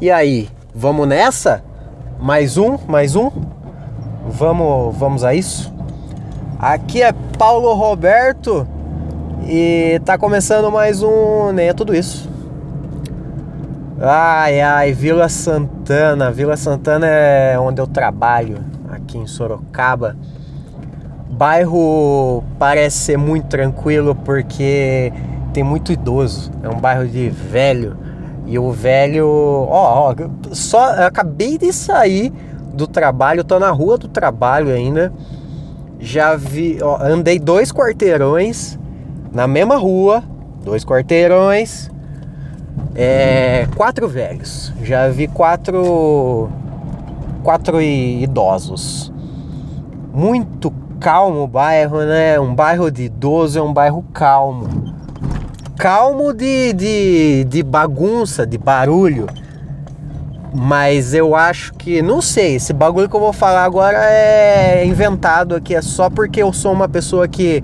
E aí, vamos nessa? Mais um, mais um? Vamos, vamos a isso? Aqui é Paulo Roberto e tá começando mais um Nem é tudo isso. Ai ai, Vila Santana. Vila Santana é onde eu trabalho, aqui em Sorocaba. Bairro parece ser muito tranquilo porque tem muito idoso. É um bairro de velho. E o velho, ó, ó só acabei de sair do trabalho, tô na rua do trabalho ainda. Já vi, ó, andei dois quarteirões na mesma rua, dois quarteirões, é, quatro velhos. Já vi quatro quatro idosos. Muito calmo o bairro, né? Um bairro de idoso é um bairro calmo. Calmo de, de, de bagunça, de barulho. Mas eu acho que, não sei, esse bagulho que eu vou falar agora é inventado aqui, é só porque eu sou uma pessoa que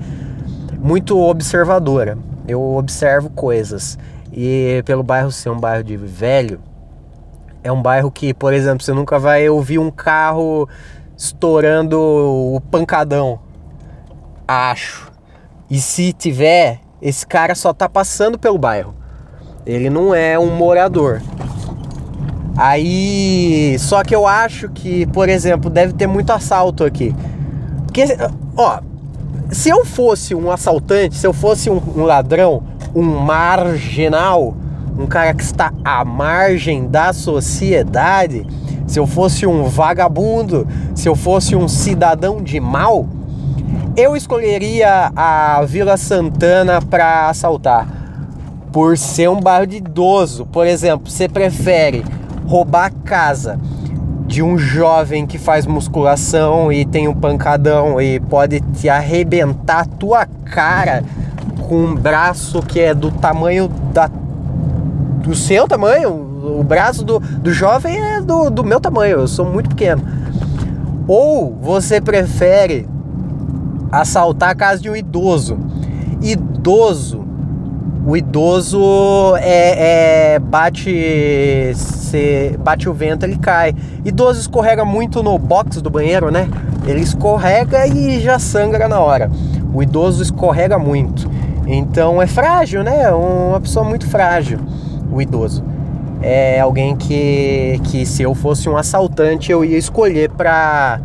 muito observadora. Eu observo coisas. E pelo bairro ser um bairro de velho, é um bairro que, por exemplo, você nunca vai ouvir um carro estourando o pancadão. Acho. E se tiver, esse cara só tá passando pelo bairro. Ele não é um morador. Aí, só que eu acho que, por exemplo, deve ter muito assalto aqui. Porque, ó, se eu fosse um assaltante, se eu fosse um, um ladrão, um marginal, um cara que está à margem da sociedade, se eu fosse um vagabundo, se eu fosse um cidadão de mal, eu escolheria a Vila Santana para assaltar. Por ser um bairro de idoso. Por exemplo, você prefere roubar a casa de um jovem que faz musculação e tem um pancadão e pode te arrebentar a tua cara com um braço que é do tamanho da do seu tamanho, o braço do, do jovem é do, do meu tamanho, eu sou muito pequeno. Ou você prefere assaltar a casa de um idoso? Idoso, o idoso é, é bate se bate o vento ele cai. Idoso escorrega muito no box do banheiro, né? Ele escorrega e já sangra na hora. O idoso escorrega muito. Então é frágil, né? Uma pessoa muito frágil, o idoso é alguém que, que se eu fosse um assaltante eu ia escolher para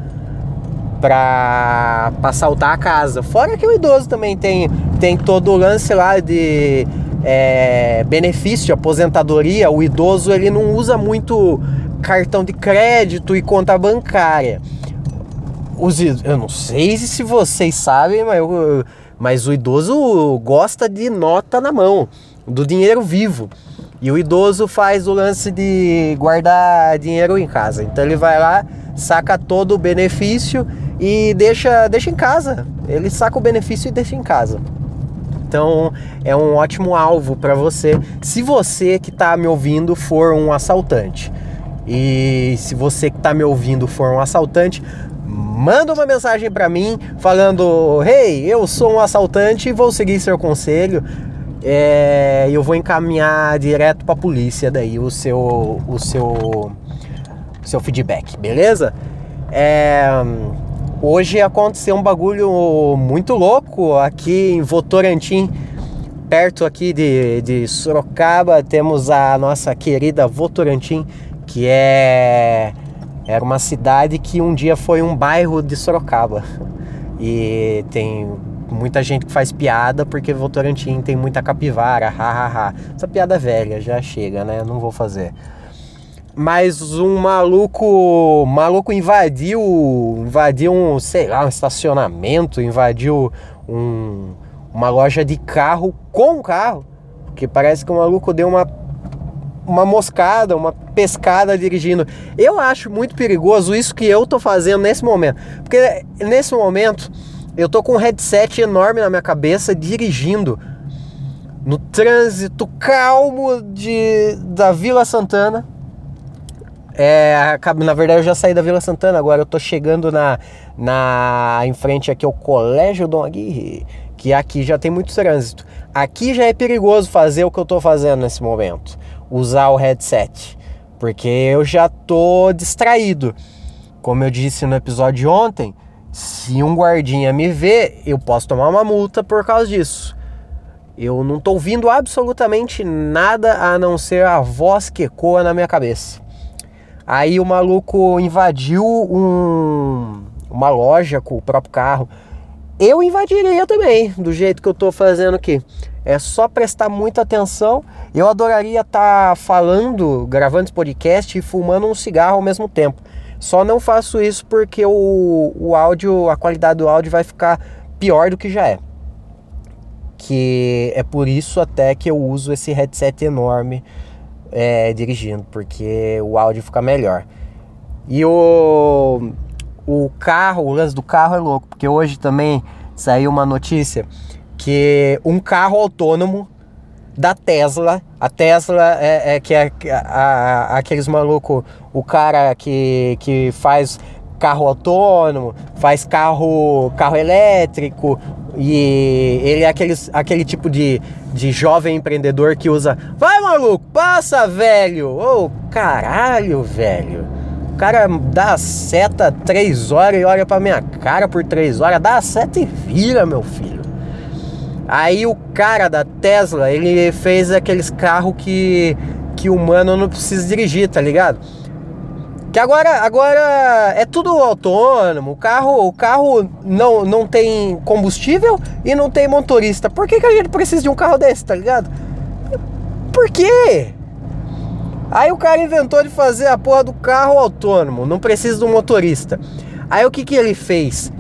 para assaltar a casa. Fora que o idoso também tem, tem todo o lance lá de é, benefício aposentadoria. O idoso ele não usa muito cartão de crédito e conta bancária. Os, eu não sei se vocês sabem, mas, eu, mas o idoso gosta de nota na mão, do dinheiro vivo. E o idoso faz o lance de guardar dinheiro em casa. Então ele vai lá, saca todo o benefício e deixa, deixa em casa. Ele saca o benefício e deixa em casa. Então é um ótimo alvo para você, se você que está me ouvindo for um assaltante. E se você que está me ouvindo for um assaltante, manda uma mensagem para mim falando: "Hey, eu sou um assaltante e vou seguir seu conselho é, eu vou encaminhar direto para a polícia daí o seu o seu seu feedback, beleza? É, hoje aconteceu um bagulho muito louco aqui em Votorantim, perto aqui de, de Sorocaba, temos a nossa querida Votorantim, que é era uma cidade que um dia foi um bairro de Sorocaba. E tem muita gente que faz piada porque Votorantim tem muita capivara, hahaha. Essa piada velha já chega, né? Não vou fazer. Mas um maluco, maluco invadiu, invadiu um, sei lá, um estacionamento, invadiu um, uma loja de carro com carro, porque parece que o maluco deu uma uma moscada, uma pescada dirigindo. Eu acho muito perigoso isso que eu tô fazendo nesse momento. Porque nesse momento eu tô com um headset enorme na minha cabeça dirigindo no trânsito calmo de, da Vila Santana. É, na verdade eu já saí da Vila Santana, agora eu tô chegando na, na em frente aqui ao Colégio Dom Aguirre, que aqui já tem muito trânsito. Aqui já é perigoso fazer o que eu tô fazendo nesse momento, usar o headset. Porque eu já tô distraído. Como eu disse no episódio de ontem, se um guardinha me ver, eu posso tomar uma multa por causa disso. Eu não tô ouvindo absolutamente nada a não ser a voz que ecoa na minha cabeça. Aí o maluco invadiu um, uma loja com o próprio carro. Eu invadiria também, do jeito que eu tô fazendo aqui. É só prestar muita atenção. Eu adoraria estar tá falando, gravando esse podcast e fumando um cigarro ao mesmo tempo. Só não faço isso porque o, o áudio, a qualidade do áudio vai ficar pior do que já é que é por isso até que eu uso esse headset enorme é, dirigindo, porque o áudio fica melhor. E o, o carro, o lance do carro é louco, porque hoje também saiu uma notícia que um carro autônomo da Tesla, a Tesla é, é que é a, a, aqueles maluco, o cara que, que faz carro autônomo, faz carro, carro elétrico, e ele é aqueles, aquele tipo de, de jovem empreendedor que usa. Vai, maluco, passa, velho! Ô, oh, caralho, velho! O cara dá a seta três horas e olha pra minha cara por três horas. Dá a seta e vira, meu filho. Aí o cara da Tesla, ele fez aqueles carros que, que o humano não precisa dirigir, tá ligado? Que agora, agora é tudo autônomo. O carro, o carro não, não tem combustível e não tem motorista. Por que, que a gente precisa de um carro desse, tá ligado? Por quê? Aí o cara inventou de fazer a porra do carro autônomo, não precisa do motorista. Aí o que, que ele fez?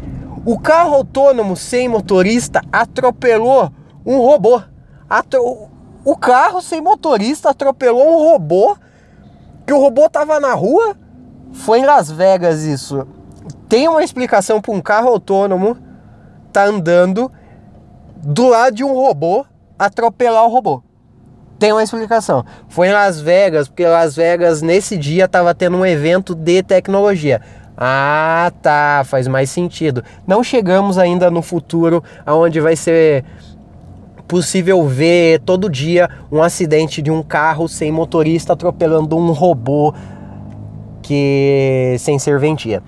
O carro autônomo sem motorista atropelou um robô. Atro... O carro sem motorista atropelou um robô que o robô tava na rua foi em Las Vegas isso. Tem uma explicação para um carro autônomo tá andando do lado de um robô atropelar o robô. Tem uma explicação. Foi em Las Vegas, porque Las Vegas nesse dia estava tendo um evento de tecnologia. Ah, tá, faz mais sentido. Não chegamos ainda no futuro aonde vai ser possível ver todo dia um acidente de um carro sem motorista atropelando um robô que sem serventia.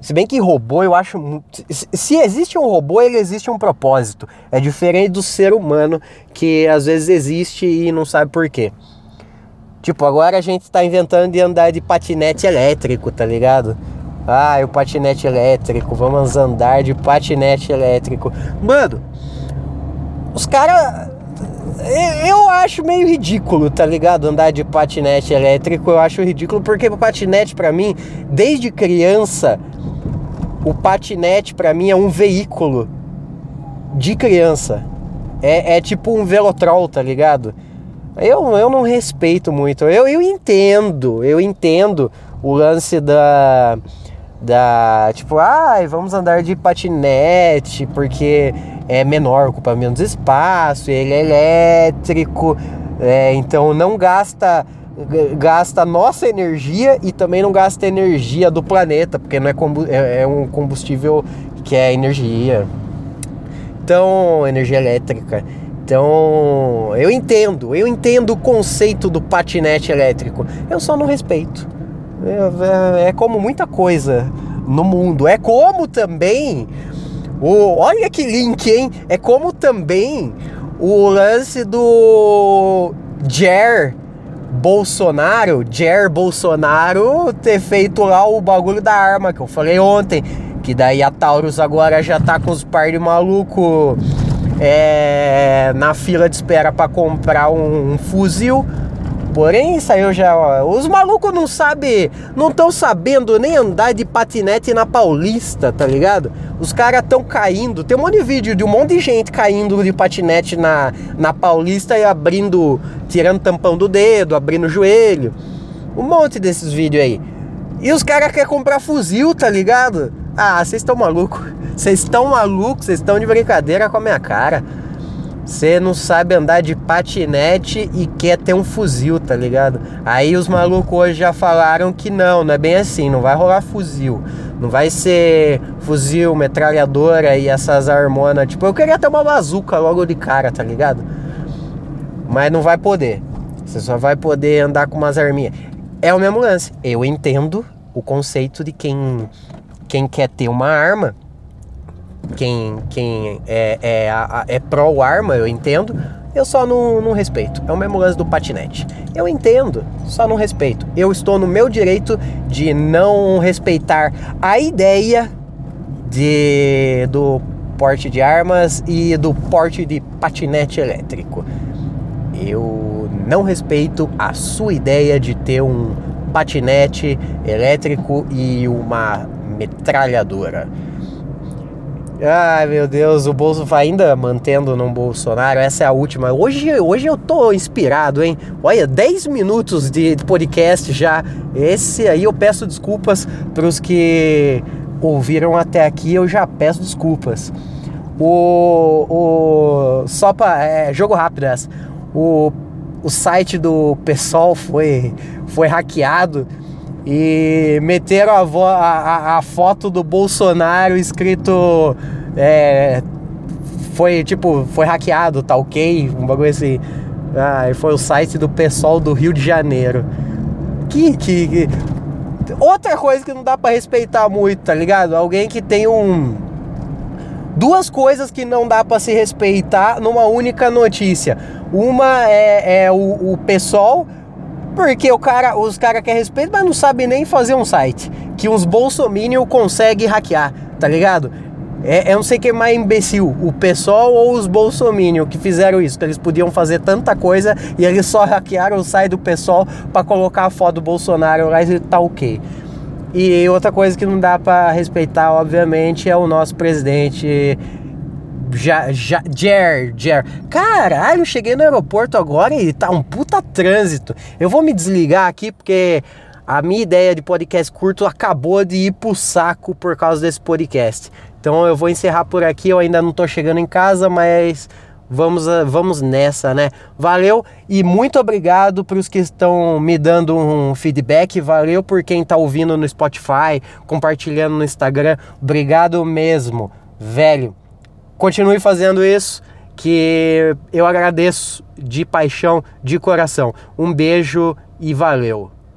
Se bem que robô, eu acho. Se existe um robô, ele existe um propósito. É diferente do ser humano que às vezes existe e não sabe por quê. Tipo, agora a gente tá inventando de andar de patinete elétrico, tá ligado? Ah, o patinete elétrico, vamos andar de patinete elétrico. Mano, os caras eu acho meio ridículo, tá ligado? Andar de patinete elétrico, eu acho ridículo, porque o patinete para mim, desde criança, o patinete para mim é um veículo de criança. É, é tipo um velotrol, tá ligado? Eu, eu não respeito muito. Eu, eu entendo, eu entendo o lance da. Da. Tipo, ai, ah, vamos andar de patinete, porque é menor, ocupa menos espaço, ele é elétrico, é, então não gasta gasta nossa energia e também não gasta energia do planeta, porque não é, é, é um combustível que é energia. Então, energia elétrica. Então, eu entendo, eu entendo o conceito do patinete elétrico. Eu só não respeito. É, é, é como muita coisa no mundo. É como também o, olha que link, hein? É como também o lance do Jair Bolsonaro, Jair Bolsonaro ter feito lá o bagulho da arma que eu falei ontem. Que daí a Taurus agora já tá com os par de maluco é, na fila de espera para comprar um, um fuzil Porém, saiu já. Ó, os malucos não sabem. Não estão sabendo nem andar de patinete na Paulista, tá ligado? Os caras estão caindo. Tem um monte de vídeo de um monte de gente caindo de patinete na, na Paulista e abrindo. Tirando tampão do dedo, abrindo o joelho. Um monte desses vídeos aí. E os caras querem comprar fuzil, tá ligado? Ah, vocês estão malucos. Vocês estão malucos, vocês estão de brincadeira com a minha cara. Você não sabe andar de patinete e quer ter um fuzil, tá ligado? Aí os malucos hoje já falaram que não, não é bem assim, não vai rolar fuzil. Não vai ser fuzil, metralhadora e essas harmonas. Tipo, eu queria ter uma bazuca logo de cara, tá ligado? Mas não vai poder. Você só vai poder andar com umas arminhas. é o mesmo lance. Eu entendo o conceito de quem, quem quer ter uma arma, quem, quem é, é, é pró-arma, eu entendo, eu só não, não respeito. É o mesmo lance do patinete. Eu entendo, só não respeito. Eu estou no meu direito de não respeitar a ideia de, do porte de armas e do porte de patinete elétrico. Eu não respeito a sua ideia de ter um patinete elétrico e uma metralhadora. Ai meu Deus, o Bolso vai ainda mantendo no Bolsonaro. Essa é a última. Hoje, hoje eu tô inspirado, hein? Olha, 10 minutos de podcast já. Esse aí eu peço desculpas para os que ouviram até aqui. Eu já peço desculpas. O, o só para é, jogo rápido essa. O, o site do PSOL foi foi hackeado e meteram a, vo, a, a, foto do Bolsonaro escrito é, foi tipo foi hackeado tá ok? Um bagulho assim. Ah, foi o site do pessoal do Rio de Janeiro. Que, que, que outra coisa que não dá para respeitar muito tá ligado? Alguém que tem um duas coisas que não dá para se respeitar numa única notícia. Uma é, é o, o pessoal porque o cara, os caras querem respeito, mas não sabem nem fazer um site. Que uns bolsominion conseguem hackear, tá ligado? É, eu não sei quem é mais imbecil, o pessoal ou os bolsominion que fizeram isso, que eles podiam fazer tanta coisa e eles só hackearam o site do pessoal para colocar a foto do Bolsonaro lá e tá ok. E outra coisa que não dá para respeitar, obviamente, é o nosso presidente já, já, Jer, Jer. Caralho, cheguei no aeroporto agora e tá um puta trânsito. Eu vou me desligar aqui porque a minha ideia de podcast curto acabou de ir pro saco por causa desse podcast. Então eu vou encerrar por aqui. Eu ainda não tô chegando em casa, mas vamos, vamos nessa, né? Valeu e muito obrigado para os que estão me dando um feedback. Valeu por quem tá ouvindo no Spotify, compartilhando no Instagram. Obrigado mesmo, velho. Continue fazendo isso, que eu agradeço de paixão, de coração. Um beijo e valeu!